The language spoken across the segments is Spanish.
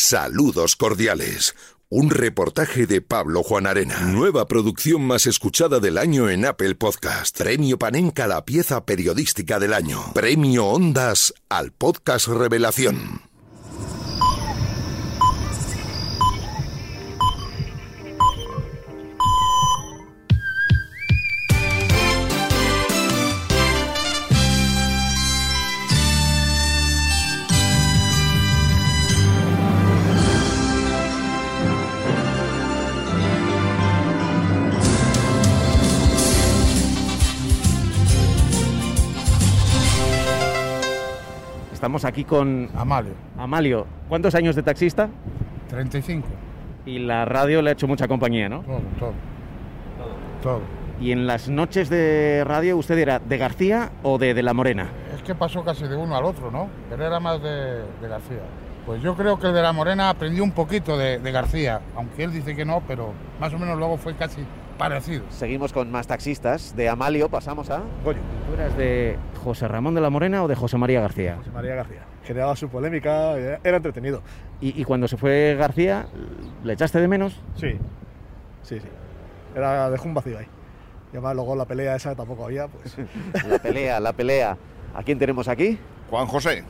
Saludos cordiales. Un reportaje de Pablo Juan Arena. Nueva producción más escuchada del año en Apple Podcast. Premio Panenka a la pieza periodística del año. Premio Ondas al podcast Revelación. Estamos aquí con Amalio, Amalio. ¿Cuántos años de taxista? 35. Y la radio le ha hecho mucha compañía, ¿no? Todo, todo. Todo. Y en las noches de radio, ¿usted era de García o de De la Morena? Es que pasó casi de uno al otro, ¿no? Pero era más de, de García. Pues yo creo que el de la Morena aprendió un poquito de, de García, aunque él dice que no, pero más o menos luego fue casi parecido. Seguimos con más taxistas. De Amalio pasamos a... Goyo. ¿Tú eras de José Ramón de la Morena o de José María García? José María García. Generaba su polémica, era entretenido. ¿Y, y cuando se fue García, le echaste de menos? Sí, sí, sí. Era, dejó un vacío ahí. Y además luego la pelea esa tampoco había, pues... La pelea, la pelea. ¿A quién tenemos aquí? Juan José,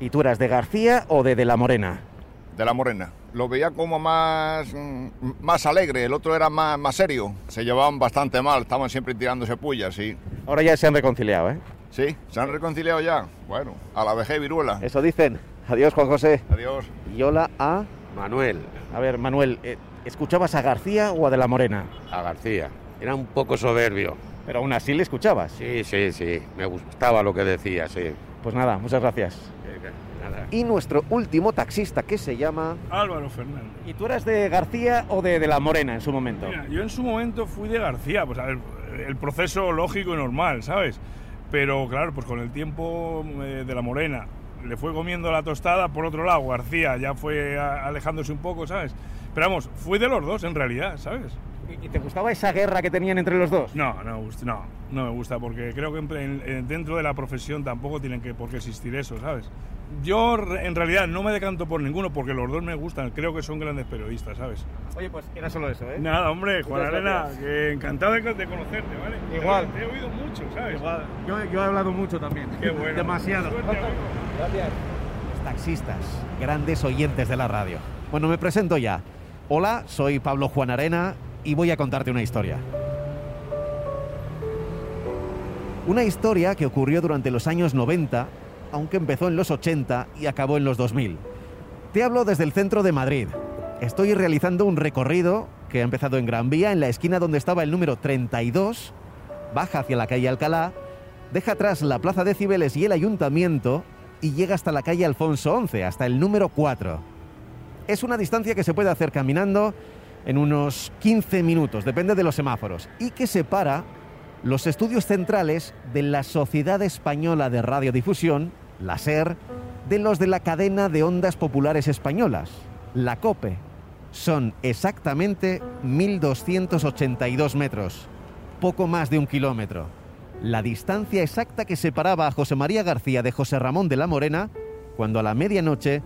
¿Y tú eras de García o de De la Morena? De la Morena. Lo veía como más, mm, más alegre, el otro era más, más serio. Se llevaban bastante mal, estaban siempre tirándose pullas, sí. Ahora ya se han reconciliado, ¿eh? Sí, se han reconciliado ya. Bueno, a la vejez viruela. Eso dicen. Adiós, Juan José. Adiós. Y hola a... Manuel, A ver, Manuel, eh, ¿escuchabas a García o a De la Morena? a García. Era un poco soberbio. Pero aún así le escuchabas. Sí, sí, sí. Me gustaba lo que decía, sí. Pues nada, muchas gracias. Nada. Y nuestro último taxista, que se llama... Álvaro Fernández. ¿Y tú eras de García o de De la Morena en su momento? Mira, yo en su momento fui de García, pues a ver, el proceso lógico y normal, ¿sabes? Pero claro, pues con el tiempo eh, de la morena le fue comiendo la tostada, por otro lado, García ya fue a- alejándose un poco, ¿sabes? Pero vamos, fui de los dos en realidad, ¿sabes? ¿Y te gustaba esa guerra que tenían entre los dos? No, no, no, no me gusta porque creo que en- en- en- dentro de la profesión tampoco tienen que por qué existir eso, ¿sabes? Yo en realidad no me decanto por ninguno porque los dos me gustan, creo que son grandes periodistas, ¿sabes? Oye, pues era solo eso, ¿eh? Nada, hombre, Juan Arena, gracias. que encantado de, de conocerte, ¿vale? Igual. Te, he oído mucho, ¿sabes? Yo, yo he hablado mucho también. Qué bueno. Demasiado. Suerte, amigo. Los taxistas, grandes oyentes de la radio. Bueno, me presento ya. Hola, soy Pablo Juan Arena y voy a contarte una historia. Una historia que ocurrió durante los años 90, aunque empezó en los 80 y acabó en los 2000. Te hablo desde el centro de Madrid. Estoy realizando un recorrido que ha empezado en Gran Vía, en la esquina donde estaba el número 32, baja hacia la calle Alcalá, deja atrás la plaza de Cibeles y el ayuntamiento y llega hasta la calle Alfonso 11, hasta el número 4. Es una distancia que se puede hacer caminando en unos 15 minutos, depende de los semáforos, y que separa los estudios centrales de la Sociedad Española de Radiodifusión, la SER, de los de la cadena de ondas populares españolas, la COPE. Son exactamente 1.282 metros, poco más de un kilómetro. La distancia exacta que separaba a José María García de José Ramón de la Morena cuando a la medianoche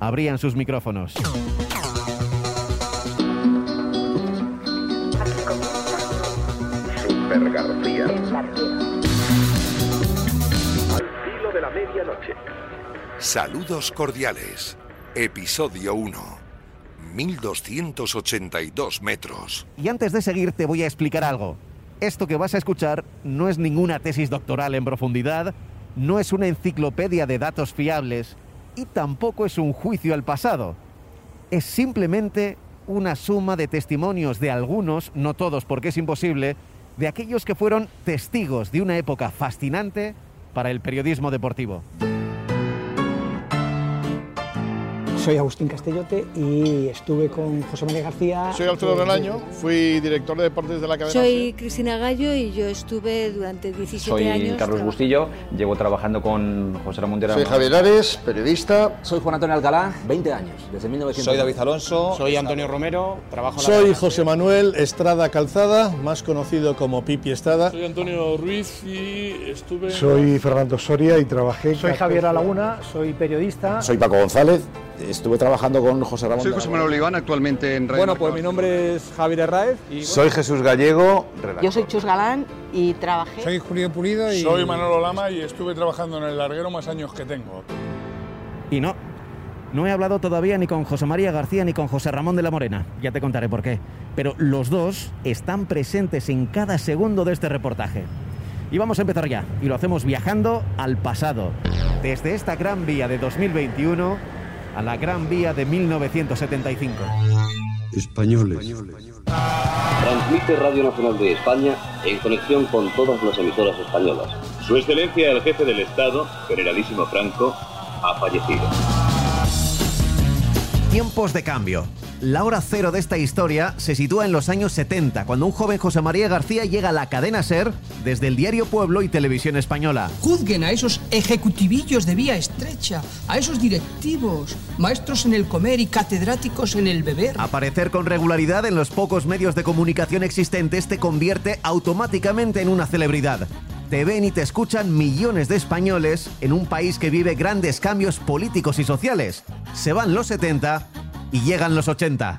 abrían sus micrófonos. García. Al filo de la medianoche. Saludos cordiales. Episodio 1. 1282 metros. Y antes de seguir te voy a explicar algo. Esto que vas a escuchar no es ninguna tesis doctoral en profundidad, no es una enciclopedia de datos fiables y tampoco es un juicio al pasado. Es simplemente una suma de testimonios de algunos, no todos porque es imposible, de aquellos que fueron testigos de una época fascinante para el periodismo deportivo. Soy Agustín Castellote y estuve con José María García. Soy Alfredo Relaño, fui director de deportes de la cadena. Soy Cristina Gallo y yo estuve durante 17 Soy años. Carlos traba- Bustillo, llevo trabajando con José Ramón de Soy Javier Ares, periodista. Soy Juan Antonio Alcalá, 20 años, desde 1900. Soy David Alonso. Soy Antonio Romero, trabajo en la Soy José Manuel Estrada Calzada, más conocido como Pipi Estrada. Soy Antonio Ruiz y estuve. Soy Fernando Soria y trabajé. Soy Javier Alaguna, soy periodista. Soy Paco González. Estuve trabajando con José Ramón. Soy José Manuel Oliván, actualmente en Radio Bueno, pues mi nombre es Javier Herráez. Y, Soy Jesús Gallego, Yo soy Chus Galán y trabajé. Soy Julio Pulido y. Soy Manolo Lama y estuve trabajando en el larguero más años que tengo. Y no, no he hablado todavía ni con José María García ni con José Ramón de la Morena. Ya te contaré por qué. Pero los dos están presentes en cada segundo de este reportaje. Y vamos a empezar ya. Y lo hacemos viajando al pasado. Desde esta gran vía de 2021 a la gran vía de 1975. Españoles. Transmite Radio Nacional de España en conexión con todas las emisoras españolas. Su Excelencia el Jefe del Estado, Generalísimo Franco, ha fallecido. Tiempos de cambio. La hora cero de esta historia se sitúa en los años 70, cuando un joven José María García llega a la cadena SER desde el diario Pueblo y Televisión Española. Juzguen a esos ejecutivillos de vía estrecha, a esos directivos, maestros en el comer y catedráticos en el beber. Aparecer con regularidad en los pocos medios de comunicación existentes te convierte automáticamente en una celebridad. Te ven y te escuchan millones de españoles en un país que vive grandes cambios políticos y sociales. Se van los 70 y llegan los 80.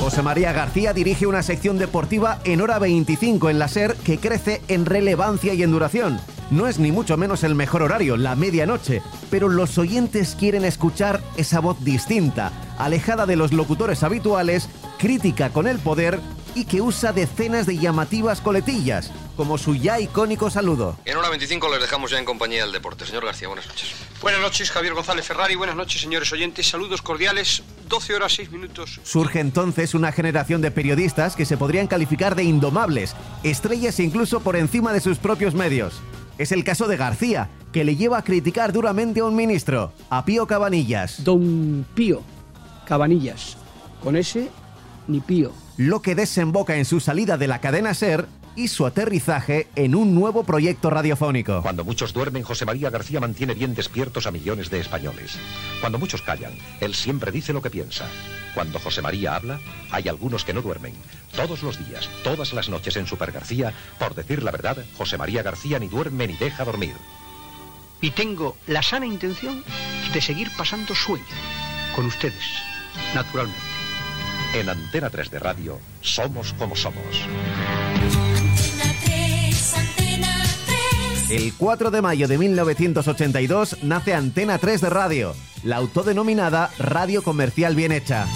José María García dirige una sección deportiva en hora 25 en la SER que crece en relevancia y en duración. No es ni mucho menos el mejor horario, la medianoche, pero los oyentes quieren escuchar esa voz distinta, alejada de los locutores habituales, crítica con el poder y que usa decenas de llamativas coletillas, como su ya icónico saludo. En hora 25 les dejamos ya en compañía del deporte. Señor García, buenas noches. Buenas noches, Javier González Ferrari. Buenas noches, señores oyentes. Saludos cordiales. 12 horas 6 minutos. Surge entonces una generación de periodistas que se podrían calificar de indomables, estrellas incluso por encima de sus propios medios. Es el caso de García, que le lleva a criticar duramente a un ministro, a Pío Cabanillas. Don Pío Cabanillas. Con ese, ni Pío. Lo que desemboca en su salida de la cadena SER y su aterrizaje en un nuevo proyecto radiofónico. Cuando muchos duermen, José María García mantiene bien despiertos a millones de españoles. Cuando muchos callan, él siempre dice lo que piensa. Cuando José María habla, hay algunos que no duermen. Todos los días, todas las noches en Super García, por decir la verdad, José María García ni duerme ni deja dormir. Y tengo la sana intención de seguir pasando sueño con ustedes, naturalmente. En Antena 3 de Radio, somos como somos. El 4 de mayo de 1982 nace Antena 3 de Radio, la autodenominada Radio Comercial Bien Hecha.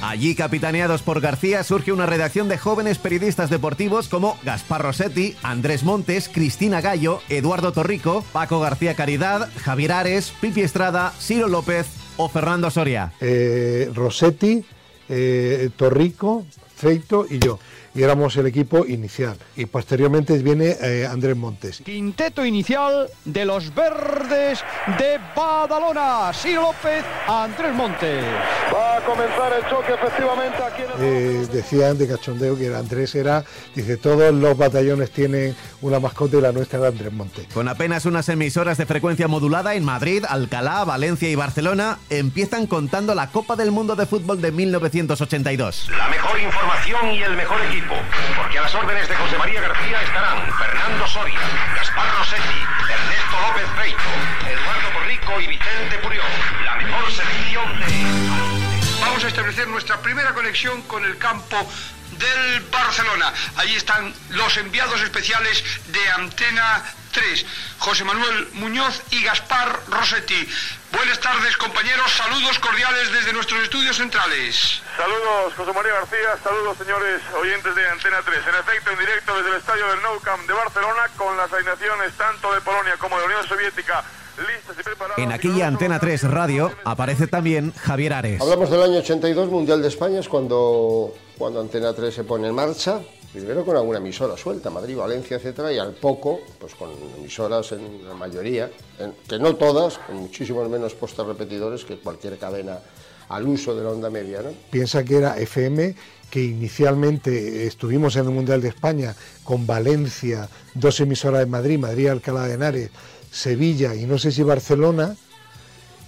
Allí, capitaneados por García, surge una redacción de jóvenes periodistas deportivos como Gaspar Rossetti, Andrés Montes, Cristina Gallo, Eduardo Torrico, Paco García Caridad, Javier Ares, Pipi Estrada, Ciro López o Fernando Soria. Eh, Rossetti, eh, Torrico, Feito y yo. Y éramos el equipo inicial. Y posteriormente viene eh, Andrés Montes. Quinteto inicial de los verdes de Badalona. Ciro López, Andrés Montes. Va a comenzar el choque efectivamente aquí en Eh, decían de cachondeo que Andrés era, dice, todos los batallones tienen una mascota y la nuestra era Andrés Montes. Con apenas unas emisoras de frecuencia modulada en Madrid, Alcalá, Valencia y Barcelona, empiezan contando la Copa del Mundo de Fútbol de 1982. La mejor información y el mejor equipo, porque a las órdenes de José María García estarán Fernando Soria, Gaspar Rossetti, Ernesto López Freito, Eduardo Torrico y Vicente Purió. La mejor selección de... Vamos a establecer nuestra primera conexión con el campo del Barcelona. Allí están los enviados especiales de Antena 3, José Manuel Muñoz y Gaspar Rossetti. Buenas tardes, compañeros. Saludos cordiales desde nuestros estudios centrales. Saludos, José María García. Saludos, señores oyentes de Antena 3. En efecto, en directo desde el estadio del Nou Camp de Barcelona, con las alineaciones tanto de Polonia como de la Unión Soviética listas y preparadas. En aquella Antena 3 Radio aparece también Javier Ares. Hablamos del año 82, Mundial de España, es cuando, cuando Antena 3 se pone en marcha. Primero con alguna emisora suelta, Madrid, Valencia, etcétera, y al poco, pues con emisoras en la mayoría, en- que no todas, con muchísimos menos postes repetidores que cualquier cadena al uso de la onda media, ¿no? Piensa que era FM, que inicialmente estuvimos en el Mundial de España con Valencia, dos emisoras de Madrid, Madrid, Alcalá de Henares, Sevilla y no sé si Barcelona,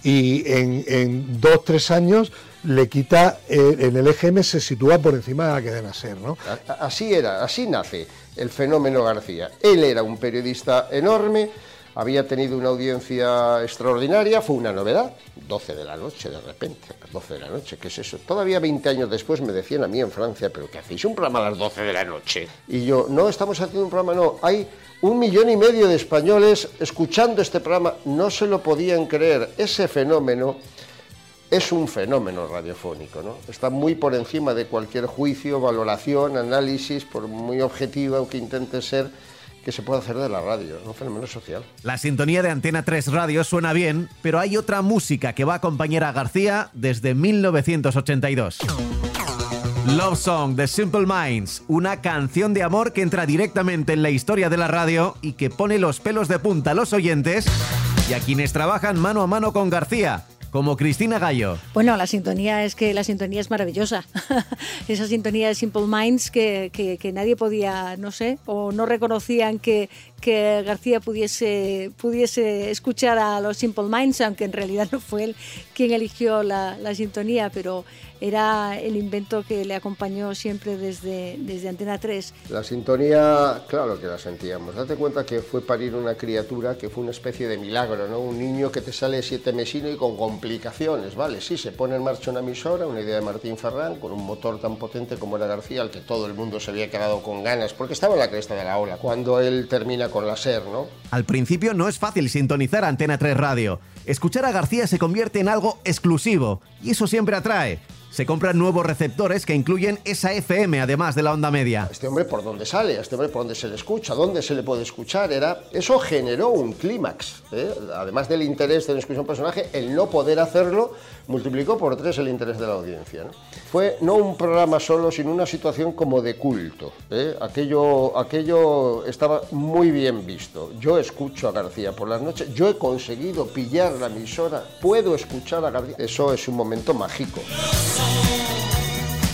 y en, en dos, tres años le quita, eh, en el EGM se sitúa por encima de la cadena SER, ¿no? Así era, así nace. el fenómeno García. Él era un periodista enorme, había tenido una audiencia extraordinaria, fue una novedad, 12 de la noche de repente, 12 de la noche, ¿qué es eso? Todavía 20 años después me decían a mí en Francia, pero ¿qué hacéis un programa a las 12 de la noche? Y yo, no, estamos haciendo un programa, no, hay un millón y medio de españoles escuchando este programa, no se lo podían creer, ese fenómeno es un fenómeno radiofónico, ¿no? Está muy por encima de cualquier juicio, valoración, análisis, por muy objetivo que intente ser que se puede hacer de la radio, un fenómeno social. La sintonía de Antena 3 Radio suena bien, pero hay otra música que va a acompañar a García desde 1982. Love Song de Simple Minds, una canción de amor que entra directamente en la historia de la radio y que pone los pelos de punta a los oyentes y a quienes trabajan mano a mano con García, como Cristina Gallo. Bueno, la sintonía es que la sintonía es maravillosa. Esa sintonía de Simple Minds que, que, nadie podía, no sé, o no reconocían que, que García pudiese, pudiese escuchar a los Simple Minds, aunque en realidad no fue él quien eligió la, la sintonía, pero era el invento que le acompañó siempre desde, desde Antena 3. La sintonía, claro que la sentíamos. Date cuenta que fue parir una criatura que fue una especie de milagro, ¿no? Un niño que te sale siete mesino y con complicaciones, ¿vale? Sí, se pone en marcha una emisora, una idea de Martín Ferrán, con un motor tan potente como era García, al que todo el mundo se había quedado con ganas, porque estaba en la cresta de la ola, cuando él termina con la SER, ¿no? Al principio no es fácil sintonizar Antena 3 Radio. Escuchar a García se convierte en algo exclusivo, y eso siempre atrae se compran nuevos receptores que incluyen esa FM además de la onda media. Este hombre por dónde sale, este hombre por dónde se le escucha, dónde se le puede escuchar, era eso generó un clímax. ¿eh? Además del interés de la un personaje, el no poder hacerlo multiplicó por tres el interés de la audiencia. Fue no un programa solo, sino una situación como de culto. ¿eh? Aquello, aquello estaba muy bien visto. Yo escucho a García por las noches, yo he conseguido pillar la emisora, puedo escuchar a García. Eso es un momento mágico.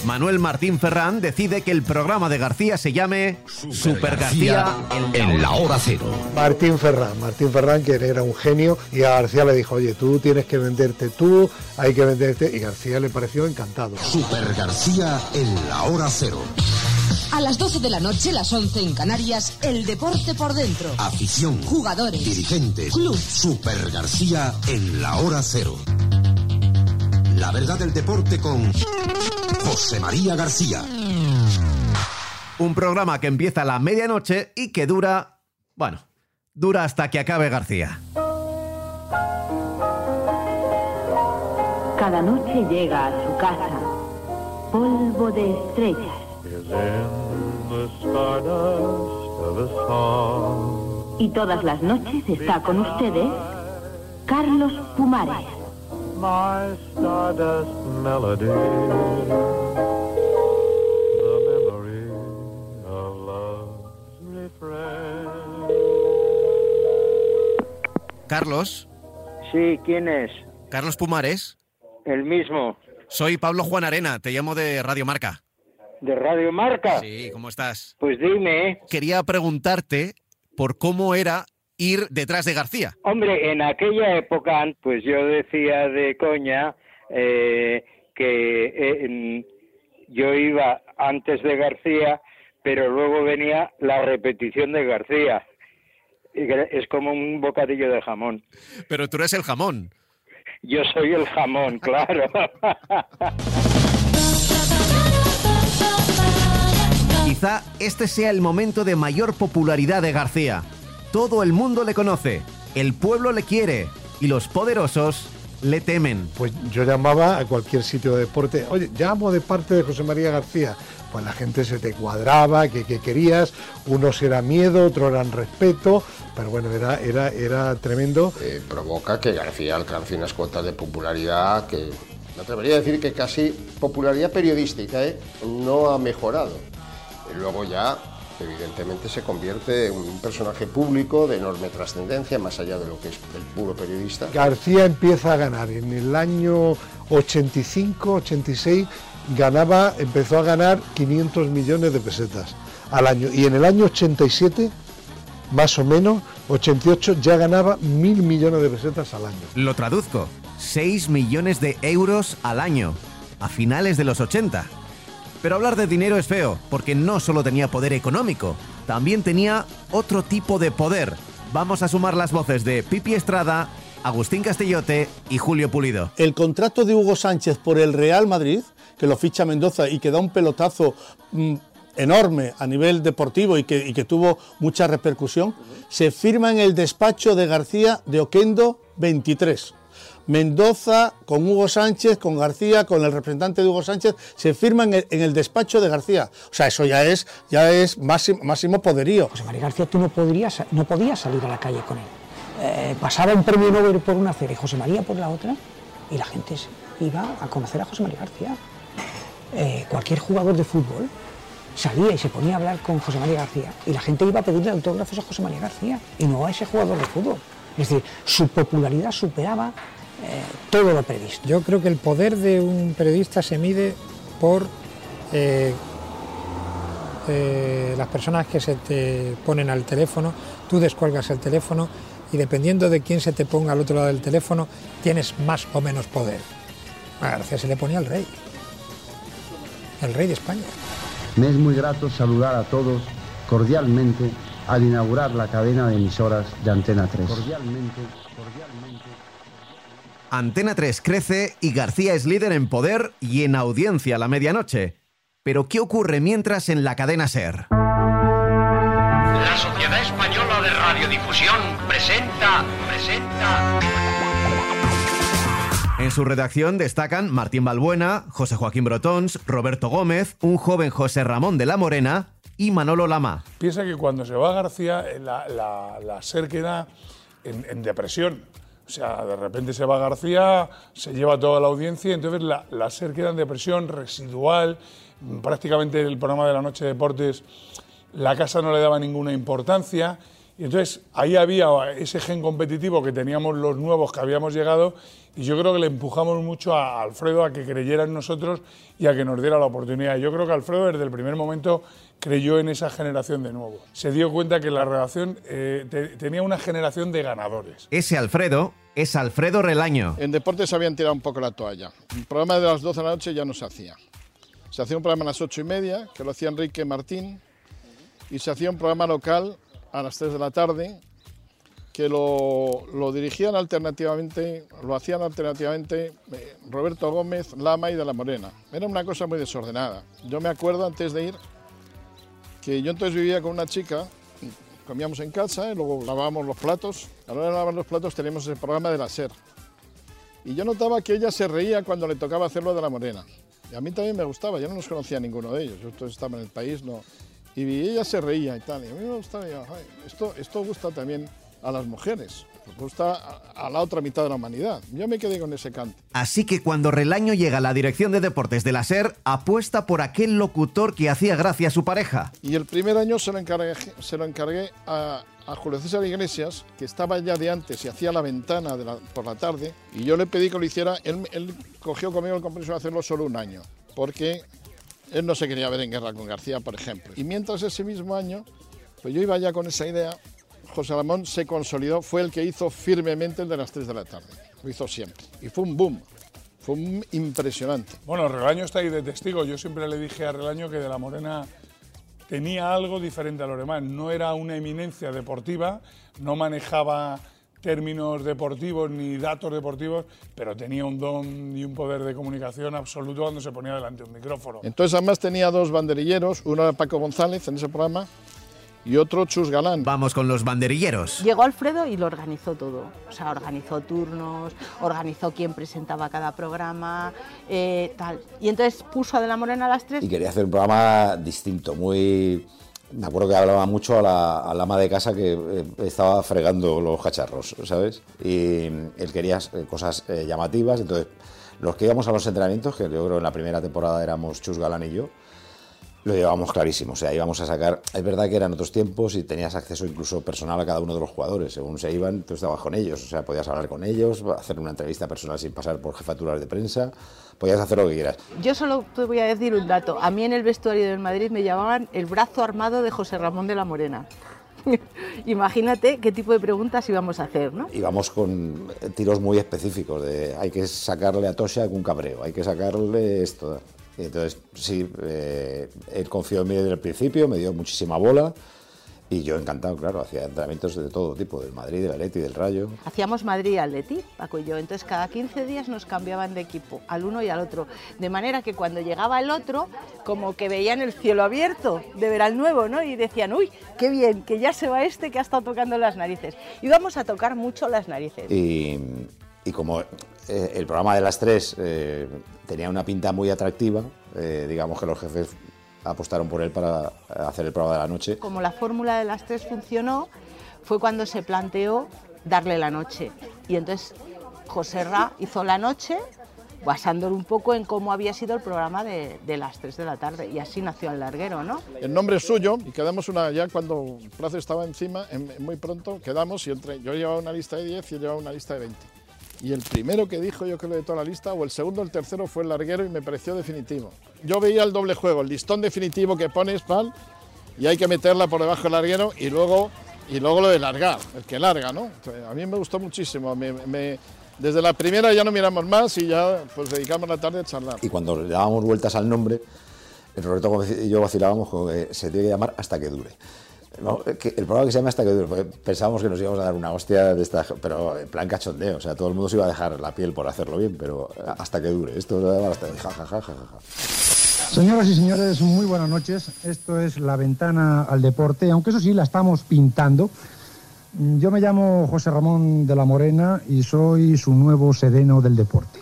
Manuel Martín Ferrán decide que el programa de García se llame Super, García, en, en la hora cero. Martín Ferrán, Martín Ferrán que era un genio y a García le dijo, oye, tú tienes que venderte tú, hay que venderte y García le pareció encantado. Super García en la hora cero. A las 12 de la noche, las 11 en Canarias, el deporte por dentro. Afición, jugadores, dirigentes, club. Super García en la hora cero. La verdad del deporte con José María García. Un programa que empieza a la medianoche y que dura, bueno, dura hasta que acabe García. Cada noche llega a su casa polvo de estrellas. Y todas las noches está con ustedes Carlos Pumares. My stardust melody. The memory of love's refrain. Carlos. Sí, ¿quién es? Carlos Pumares. El mismo. Soy Pablo Juan Arena, te llamo de Radio Marca. ¿De Radio Marca? Sí, ¿cómo estás? Pues dime. Quería preguntarte por cómo era ir detrás de García. Hombre, en aquella época, pues yo decía de coña eh, que eh, yo iba antes de García, pero luego venía la repetición de García. Es como un bocadillo de jamón. Pero tú eres el jamón. Yo soy el jamón, claro. Quizá este sea el momento de mayor popularidad de García. Todo el mundo le conoce, el pueblo le quiere y los poderosos le temen. Pues yo llamaba a cualquier sitio de deporte, oye, llamo de parte de José María García. Pues la gente se te cuadraba, que, que querías, unos era miedo, otros eran respeto, pero bueno, era, era, era tremendo. Eh, provoca que García alcance unas cuotas de popularidad que, me atrevería a decir que casi popularidad periodística, ¿eh? no ha mejorado. Y luego ya evidentemente se convierte en un personaje público de enorme trascendencia, más allá de lo que es el puro periodista. García empieza a ganar. En el año 85, 86, ganaba, empezó a ganar 500 millones de pesetas al año. Y en el año 87, más o menos, 88, ya ganaba mil millones de pesetas al año. Lo traduzco, 6 millones de euros al año, a finales de los 80. Pero hablar de dinero es feo, porque no solo tenía poder económico, también tenía otro tipo de poder. Vamos a sumar las voces de Pipi Estrada, Agustín Castellote y Julio Pulido. El contrato de Hugo Sánchez por el Real Madrid, que lo ficha Mendoza y que da un pelotazo mm, enorme a nivel deportivo y que, y que tuvo mucha repercusión, se firma en el despacho de García de Oquendo 23. Mendoza con Hugo Sánchez, con García, con el representante de Hugo Sánchez, se firma en el, despacho de García. O sea, eso ya es, ya es máximo, poderío. José María García, tú no, podrías, no podías salir a la calle con él. Eh, pasaba un premio Nobel por una acera y José María por la otra, y la gente iba a conocer a José María García. Eh, cualquier jugador de fútbol salía y se ponía a hablar con José María García y la gente iba a pedirle autógrafos a José María García y no a ese jugador de fútbol. Es decir, su popularidad superaba eh, todo lo previsto. Yo creo que el poder de un periodista se mide por eh, eh, las personas que se te ponen al teléfono, tú descuelgas el teléfono y dependiendo de quién se te ponga al otro lado del teléfono, tienes más o menos poder. A García se le ponía al rey, el rey de España. Me es muy grato saludar a todos cordialmente al inaugurar la cadena de emisoras de Antena 3. Cordialmente, cordialmente. Antena 3 crece y García es líder en poder y en audiencia a la medianoche. Pero ¿qué ocurre mientras en la cadena Ser? La Sociedad Española de Radiodifusión presenta, presenta. En su redacción destacan Martín Balbuena, José Joaquín Brotons, Roberto Gómez, un joven José Ramón de la Morena y Manolo Lama. Piensa que cuando se va García, eh, la, la, la SER queda en, en depresión. O sea, de repente se va García, se lleva toda la audiencia, entonces la, la SER queda en depresión residual. Prácticamente el programa de la noche de deportes, la casa no le daba ninguna importancia. Y entonces ahí había ese gen competitivo que teníamos los nuevos que habíamos llegado y yo creo que le empujamos mucho a Alfredo a que creyera en nosotros y a que nos diera la oportunidad. Yo creo que Alfredo desde el primer momento creyó en esa generación de nuevo. Se dio cuenta que la relación eh, te- tenía una generación de ganadores. Ese Alfredo es Alfredo Relaño. En deportes habían tirado un poco la toalla. El programa de las 12 de la noche ya no se hacía. Se hacía un programa a las 8 y media, que lo hacía Enrique Martín, y se hacía un programa local a las 3 de la tarde, que lo, lo dirigían alternativamente, lo hacían alternativamente eh, Roberto Gómez, Lama y de la Morena. Era una cosa muy desordenada. Yo me acuerdo antes de ir que yo entonces vivía con una chica, comíamos en casa y luego lavábamos los platos. A la hora de lavar los platos teníamos el programa de la SER. Y yo notaba que ella se reía cuando le tocaba hacerlo de la morena. Y a mí también me gustaba, yo no los conocía ninguno de ellos. Yo entonces estaba en el país, no. Y ella se reía y tal. Y a mí me gustaba, y yo, "Ay, esto, esto gusta también a las mujeres, pues gusta a, a la otra mitad de la humanidad. Yo me quedé con ese cante. Así que cuando Relaño llega a la dirección de deportes de la SER, apuesta por aquel locutor que hacía gracia a su pareja. Y el primer año se lo encargué, se lo encargué a, a Julio César Iglesias, que estaba ya de antes y hacía la ventana de la- por la tarde, y yo le pedí que lo hiciera. Él, él cogió conmigo el compromiso de hacerlo solo un año, porque él no se quería ver en guerra con García, por ejemplo. Y mientras ese mismo año, pues yo iba ya con esa idea, José Ramón se consolidó, fue el que hizo firmemente el de las 3 de la tarde. Lo hizo siempre. Y fue un boom. Fue un impresionante. Bueno, Relaño está ahí de testigo. Yo siempre le dije a Relaño que de la Morena tenía algo diferente a los demás. No era una eminencia deportiva, no manejaba términos deportivos ni datos deportivos, pero tenía un don y un poder de comunicación absoluto cuando se ponía delante de un micrófono. Entonces además tenía dos banderilleros, uno era Paco González en ese programa y otro Chus Galán. Vamos con los banderilleros. Llegó Alfredo y lo organizó todo. O sea, organizó turnos, organizó quién presentaba cada programa, eh, tal. Y entonces puso a De la Morena a las tres. y quería hacer un programa distinto, muy... Me acuerdo que hablaba mucho a la, al ama de casa que eh, estaba fregando los cacharros, ¿sabes? Y él quería eh, cosas eh, llamativas, entonces los que íbamos a los entrenamientos, que yo creo en la primera temporada éramos Chus Galán y yo, lo llevábamos clarísimo, o sea, íbamos a sacar, es verdad que eran otros tiempos y tenías acceso incluso personal a cada uno de los jugadores, según se iban, tú estabas con ellos, o sea, podías hablar con ellos, hacer una entrevista personal sin pasar por jefaturas de prensa, podías hacer lo que quieras. Yo solo te voy a decir un dato. A mí en el vestuario del Madrid me llamaban el brazo armado de José Ramón de la Morena. Imagínate qué tipo de preguntas íbamos a hacer, ¿no? íbamos con tiros muy específicos de hay que sacarle a Tosha un cabreo, hay que sacarle esto. Entonces, sí, eh, él confió en mí desde el principio, me dio muchísima bola Y yo encantado, claro, hacía entrenamientos de todo tipo, del Madrid, del Atleti, del Rayo. Hacíamos Madrid y Atleti, Paco y yo. Entonces cada 15 días nos cambiaban de equipo, al uno y al otro. De manera que cuando llegaba el otro, como que veían el cielo abierto de ver al nuevo, ¿no? Y decían, uy, qué bien, que ya se va este que ha estado tocando las narices. Y vamos a tocar mucho las narices. Y, y como eh, el programa de las tres eh, tenía una pinta muy atractiva, eh, digamos que los jefes apostaron por él para hacer el programa de la noche. Como la fórmula de las tres funcionó, fue cuando se planteó darle la noche. Y entonces José Ra hizo la noche basándolo un poco en cómo había sido el programa de, de las 3 de la tarde. Y así nació el larguero, ¿no? El nombre es suyo y quedamos una, ya cuando Plazo estaba encima, en- muy pronto quedamos y entre, yo llevaba una lista de 10 y él llevaba una lista de 20. Y el primero que dijo, yo creo, de toda la lista, o el segundo o el tercero, fue el larguero y me pareció definitivo. Yo veía el doble juego, el listón definitivo que pones, pal, y hay que meterla por debajo del larguero y luego, y luego lo de largar, el que larga, ¿no? A mí me gustó muchísimo. desde la primera ya no miramos más y ya pues dedicamos la tarde a charlar. Y cuando le dábamos vueltas al nombre, Roberto y yo vacilábamos que se tiene que llamar Hasta que dure. No, que el programa que se llama Hasta que dure, pensábamos que nos íbamos a dar una hostia de esta, pero en plan cachondeo, o sea, todo el mundo se iba a dejar la piel por hacerlo bien, pero hasta que dure. Esto hasta ja, ja, ja, ja, ja. Señoras y señores, muy buenas noches. Esto es La Ventana al Deporte, aunque eso sí, la estamos pintando. Yo me llamo José Ramón de la Morena y soy su nuevo sedeno del deporte.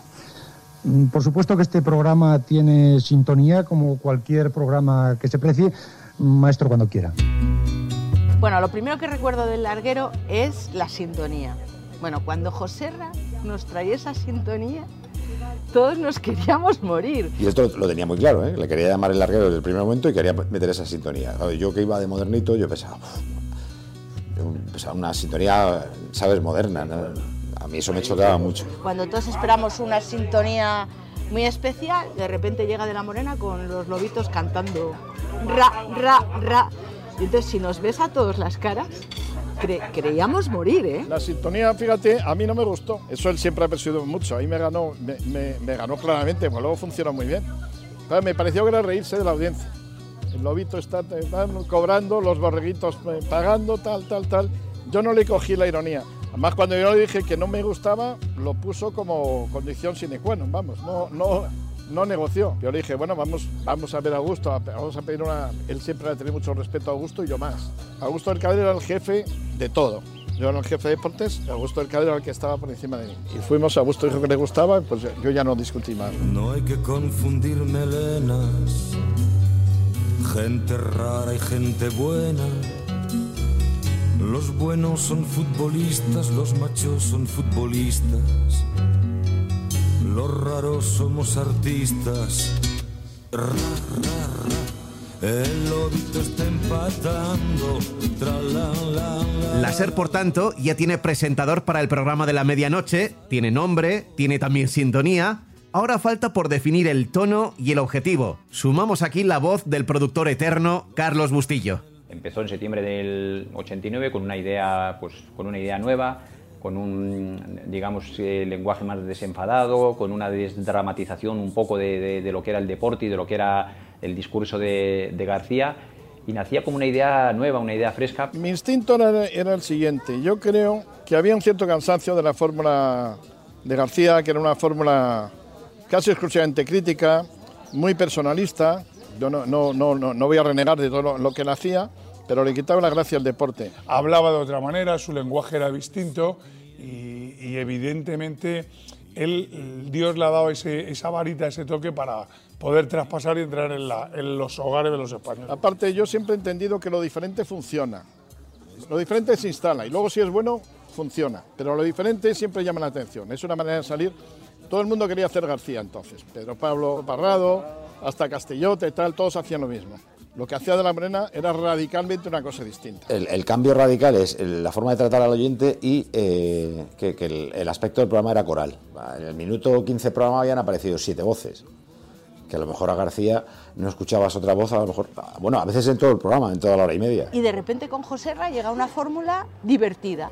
Mm, Por supuesto que este programa tiene sintonía, como cualquier programa que se precie. Maestro, cuando quiera. Bueno, lo primero que recuerdo del larguero es la sintonía. Bueno, cuando José Ra nos traía esa sintonía, todos nos queríamos morir. Y esto lo tenía muy claro, ¿eh? le quería llamar el larguero desde el primer momento y quería meter esa sintonía. Yo que iba de modernito, yo pensaba, "Uf, yo pensaba una sintonía, ¿sabes?, moderna. ¿no? A mí eso me chocaba mucho. Cuando todos esperamos una sintonía muy especial, de repente llega de la Morena con los lobitos cantando ra, ra, ra. Entonces, si nos ves a todos las caras, cre- creíamos morir, ¿eh? La sintonía, fíjate, a mí no me gustó. Eso él siempre ha perseguido mucho. Ahí me ganó, me, ganó claramente, pues luego funcionó muy bien. Me pareció que era reírse de la audiencia. El lobito está cobrando, los borreguitos eh, pagando, tal, tal, tal. Yo no le cogí la ironía. Además, cuando yo le dije que no me gustaba, lo puso como condición sine qua non, vamos, no, no, no negoció. Yo le dije, bueno, vamos, a ver a Augusto, vamos a pedir una... Él siempre ha tenido mucho respeto a Augusto y yo más. Augusto del Cadero era el jefe de todo. Yo era el jefe de deportes, Augusto del Cadero era el que estaba por encima de mí. Y fuimos, Augusto dijo que le gustaba, pues yo ya no discutí más. No hay que confundir melenas, gente rara y gente buena. Los buenos son futbolistas, los machos son futbolistas. Los raros somos artistas. Ra, ra, ra. El lobito está empatando. Tra, la, la, la. La SER, por tanto, ya tiene presentador para el programa de la medianoche, tiene nombre, tiene también sintonía. Ahora falta por definir el tono y el objetivo. Sumamos aquí la voz del productor eterno, Carlos Bustillo. Empezó en septiembre del 89 con una idea, pues, con una idea nueva, con un, digamos, eh, lenguaje más desenfadado, con una desdramatización un poco de, de- de lo que era el deporte y de lo que era el discurso de, de García. Y nacía como una idea nueva, una idea fresca. Mi instinto era, era el siguiente. Yo creo que había un cierto cansancio de la fórmula de García, que era una fórmula casi exclusivamente crítica, muy personalista. Yo no, no, no, no, voy a renegar de todo lo, lo que él hacía, pero le quitaba la gracia al deporte. hablaba de otra manera, su lenguaje era distinto y, y evidentemente él, Dios le ha dado ese- esa varita, ese toque para poder traspasar y entrar en, la- en los hogares de los españoles. Aparte, yo siempre he entendido que lo diferente funciona. Lo diferente se instala y luego si es bueno, funciona. Pero lo diferente siempre llama la atención. Es una manera de salir. Todo el mundo quería hacer García entonces. Pedro Pablo Parrado, hasta Castellote tal, todos hacían lo mismo. Lo que hacía de la Morena era radicalmente una cosa distinta. El, el cambio radical es el- la forma de tratar al oyente y eh, que, que el, el aspecto del programa era coral. En el minuto 15 del programa habían aparecido siete voces. Que a lo mejor a García no escuchabas otra voz, a lo mejor, bueno, a veces en todo el programa, en toda la hora y media. Y de repente con José Ra llega una fórmula divertida.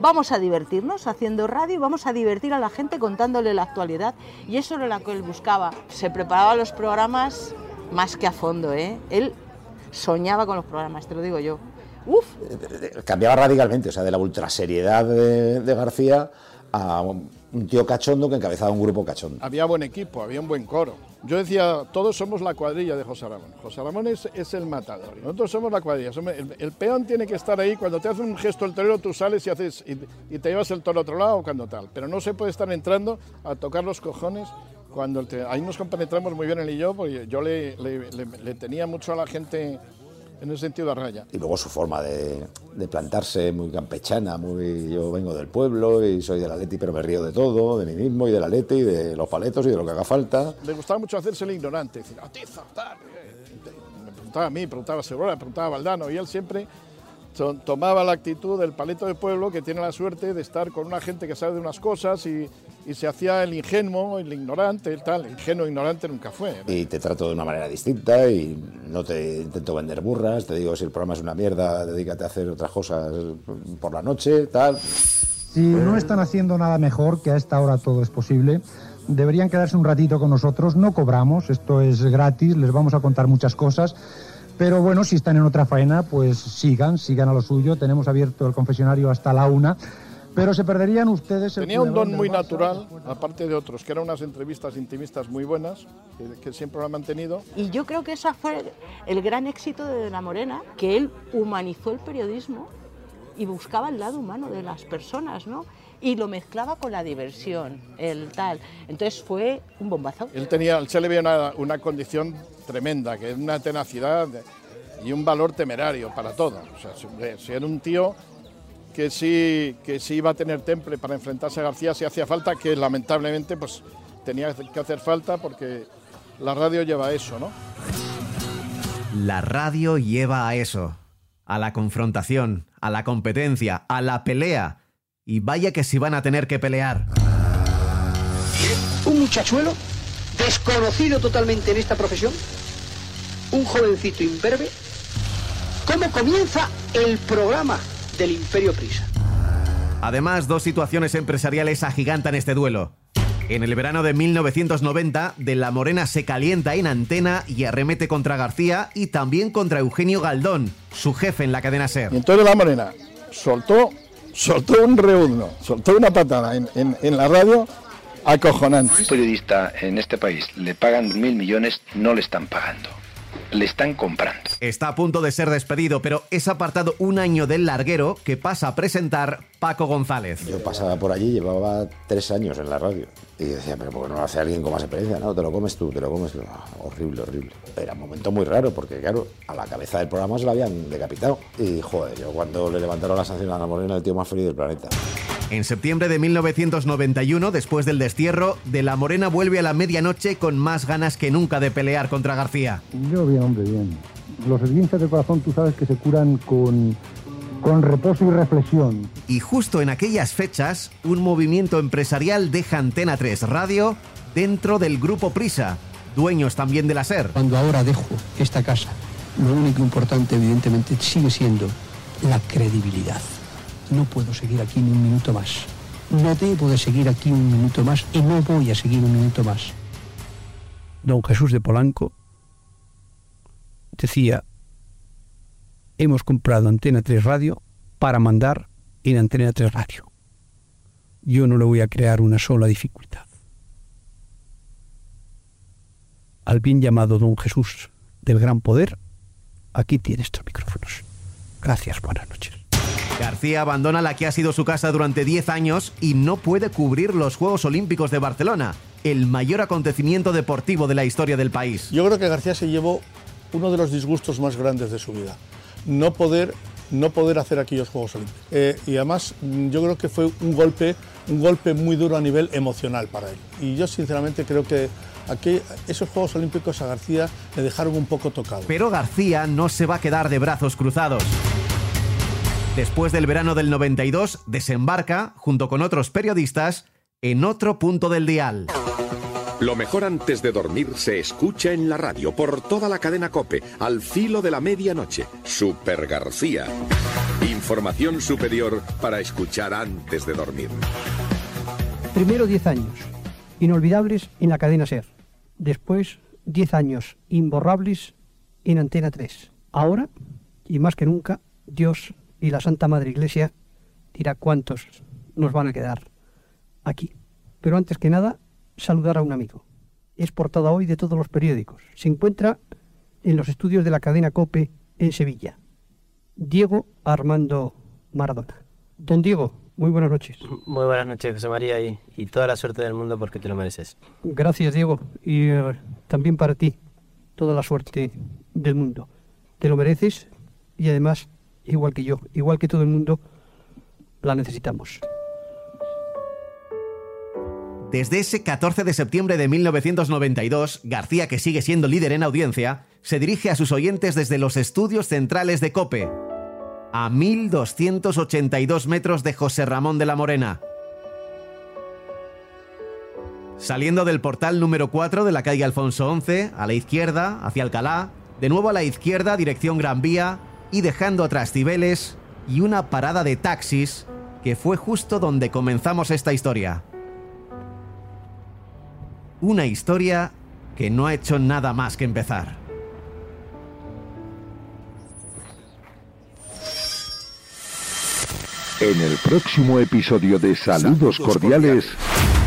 Vamos a divertirnos haciendo radio y vamos a divertir a la gente contándole la actualidad. Y eso era lo que él buscaba. Se preparaba los programas más que a fondo, ¿eh? Él soñaba con los programas, te lo digo yo. eh, cambiaba radicalmente, o sea, de la ultraseriedad de, de García a un tío cachondo que encabezaba un grupo cachondo. Había buen equipo, había un buen coro. Yo decía, todos somos la cuadrilla de José Ramón. José Ramón es, es el matador. Nosotros somos la cuadrilla. somos- el, el peón tiene que estar ahí. Cuando te hace un gesto el torero, tú sales y, haces, y, y te llevas el toro a otro lado cuando tal. Pero no se puede estar entrando a tocar los cojones. Cuando te- ahí nos compenetramos muy bien él y yo, porque yo le, le- le- le tenía mucho a la gente en ese sentido a raya. Y luego su forma de, de plantarse muy campechana, muy yo vengo del pueblo y soy de la Leti, pero me río de todo, de mí mismo y de la Leti y de los paletos y de lo que haga falta. Le gustaba mucho hacerse el ignorante, decir, atiza, tal. eh, Me preguntaba a mí, preguntaba a Segura, preguntaba a Valdano, y él siempre tomaba la actitud del paleto de pueblo que tiene la suerte de estar con una gente que sabe de unas cosas y, y se hacía el ingenuo, el ignorante, el tal. El ingenuo ignorante nunca fue. Y te trato de una manera distinta y no te intento vender burras, te digo si el programa es una mierda, dedícate a hacer otras cosas por la noche, tal. Si no están haciendo nada mejor, que a esta hora todo es posible, deberían quedarse un ratito con nosotros. No cobramos, esto es gratis, les vamos a contar muchas cosas. Pero bueno, si están en otra faena, pues sigan, sigan a lo suyo. Tenemos abierto el confesionario hasta la una. Pero se perderían ustedes el Tenía un don muy Barça. natural, aparte de otros, que eran unas entrevistas intimistas muy buenas, que, que siempre lo han mantenido. Y yo creo que ese fue el gran éxito de La Morena, que él humanizó el periodismo y buscaba el lado humano de las personas, ¿no? Y lo mezclaba con la diversión, el tal. Entonces fue un bombazo. Él tenía, se le veía una, una condición tremenda, que es una tenacidad y un valor temerario para todo. O sea, si, si era un tío que sí, que sí iba a tener temple para enfrentarse a García si hacía falta, que lamentablemente pues tenía que hacer falta porque la radio lleva a eso, ¿no? La radio lleva a eso, a la confrontación, a la competencia, a la pelea. Y vaya que si van a tener que pelear. Un muchachuelo desconocido totalmente en esta profesión, un jovencito imberbe. ¿Cómo comienza el programa del Imperio Prisa? Además, dos situaciones empresariales agigantan este duelo. En el verano de 1990, De la Morena se calienta en antena y arremete contra García y también contra Eugenio Galdón, su jefe en la cadena SER. Y entonces la morena soltó, soltó un reudno, soltó una patada en, en- en la radio acojonante. Un periodista en este país le pagan mil millones, no le están pagando. Le están comprando. Está a punto de ser despedido, pero es apartado un año del larguero que pasa a presentar Paco González. Yo pasaba por allí, llevaba tres años en la radio. Y decía, pero ¿por qué no lo hace alguien con más experiencia? No, te lo comes tú, te lo comes tú. Ah, horrible, horrible. Era un momento muy raro porque, claro, a la cabeza del programa se lo habían decapitado. Y, joder, yo cuando le levantaron la sanción a la morena, el tío más feliz del planeta. En septiembre de 1991, después del destierro, De la Morena vuelve a la medianoche con más ganas que nunca de pelear contra García. Yo bien, hombre, bien. Los esguinces de corazón tú sabes que se curan con, con reposo y reflexión. Y justo en aquellas fechas, un movimiento empresarial deja Antena 3 Radio dentro del grupo Prisa, dueños también de la SER. Cuando ahora dejo esta casa, lo único importante evidentemente sigue siendo la credibilidad. No puedo seguir aquí ni un minuto más. No debo de seguir aquí un minuto más y no voy a seguir un minuto más. Don Jesús de Polanco decía, hemos comprado Antena 3 Radio para mandar en Antena 3 Radio. Yo no le voy a crear una sola dificultad. Al bien llamado Don Jesús del Gran Poder, aquí tiene estos micrófonos. Gracias, buenas noches. García abandona la que ha sido su casa durante 10 años y no puede cubrir los Juegos Olímpicos de Barcelona, el mayor acontecimiento deportivo de la historia del país. Yo creo que García se llevó uno de los disgustos más grandes de su vida. No poder, no poder hacer aquellos Juegos Olímpicos. Eh, y además mm, yo creo que fue un golpe, un golpe muy duro a nivel emocional para él. Y yo sinceramente creo que aquel- esos Juegos Olímpicos a García le dejaron un poco tocado. Pero García no se va a quedar de brazos cruzados. Después del verano del 92, desembarca, junto con otros periodistas, en otro punto del dial. Lo mejor antes de dormir se escucha en la radio por toda la cadena Cope, al filo de la medianoche. Super García. Información superior para escuchar antes de dormir. Primero 10 años, inolvidables en la cadena SER. Después 10 años imborrables en Antena 3. Ahora, y más que nunca, Dios y la Santa Madre Iglesia dirá cuántos nos van a quedar aquí. Pero antes que nada, saludar a un amigo. Es portada hoy de todos los periódicos. Se encuentra en los estudios de la cadena COPE en Sevilla. Diego Armando Maradona. Don Diego, muy buenas noches. Muy buenas noches, José María, y, y toda la suerte del mundo porque te lo mereces. Gracias, Diego. Y eh, también para ti, toda la suerte del mundo. Te lo mereces y además, igual que yo, igual que todo el mundo, la necesitamos. Desde ese 14 de septiembre de 1992, García, que sigue siendo líder en audiencia, se dirige a sus oyentes desde los estudios centrales de Cope, a 1.282 metros de José Ramón de la Morena. Saliendo del portal número 4 de la calle Alfonso XI, a la izquierda, hacia Alcalá, de nuevo a la izquierda, dirección Gran Vía, y dejando atrás Cibeles y una parada de taxis, que fue justo donde comenzamos esta historia. Una historia que no ha hecho nada más que empezar. En el próximo episodio de Saludos, Cordiales,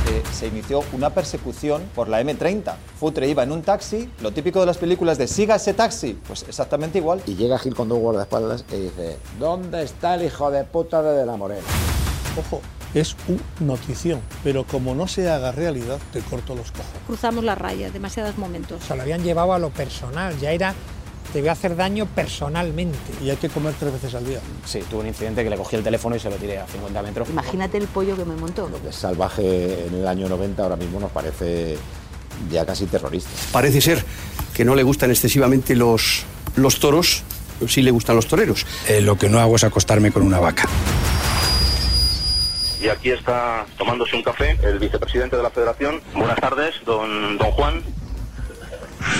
eh, se inició una persecución por la M30. Futre iba en un taxi, lo típico de las películas de siga ese taxi, pues exactamente igual. Y llega Gil con dos guardaespaldas y dice, ¿dónde está el hijo de puta de, de la Morena? Ojo, es un notición, pero como no se haga realidad, te corto los cojos. Cruzamos la raya, demasiados momentos. O sea, lo habían llevado a lo personal, ya era, te voy a hacer daño personalmente. Y hay que comer tres veces al día. Sí, tuve un incidente que le cogí el teléfono y se lo tiré a 50 metros. Imagínate el pollo que me montó. Lo que es salvaje en el año 90 ahora mismo nos parece ya casi terrorista. Parece ser que no le gustan excesivamente los, los toros, sí le gustan los toreros. Eh, lo que no hago es acostarme con una vaca. Y aquí está tomándose un café el vicepresidente de la federación. Buenas tardes, don, don Juan.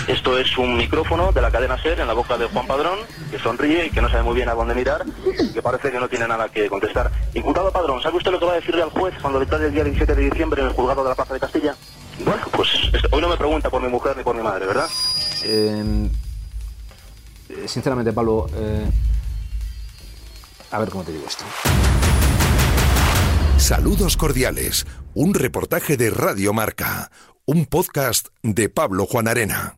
Esto es un micrófono de la cadena SER en la boca de Juan Padrón, que sonríe y que no sabe muy bien a dónde mirar, que parece que no tiene nada que contestar. Imputado Padrón, ¿sabe usted lo que va a decirle al juez cuando le el día 17 de diciembre en el juzgado de la Plaza de Castilla? Bueno, pues hoy no me pregunta por mi mujer ni por mi madre, ¿verdad? Eh, sinceramente, Pablo, eh, a ver cómo te digo esto. Saludos Cordiales, un reportaje de Radio Marca, un podcast de Pablo Juan Arena.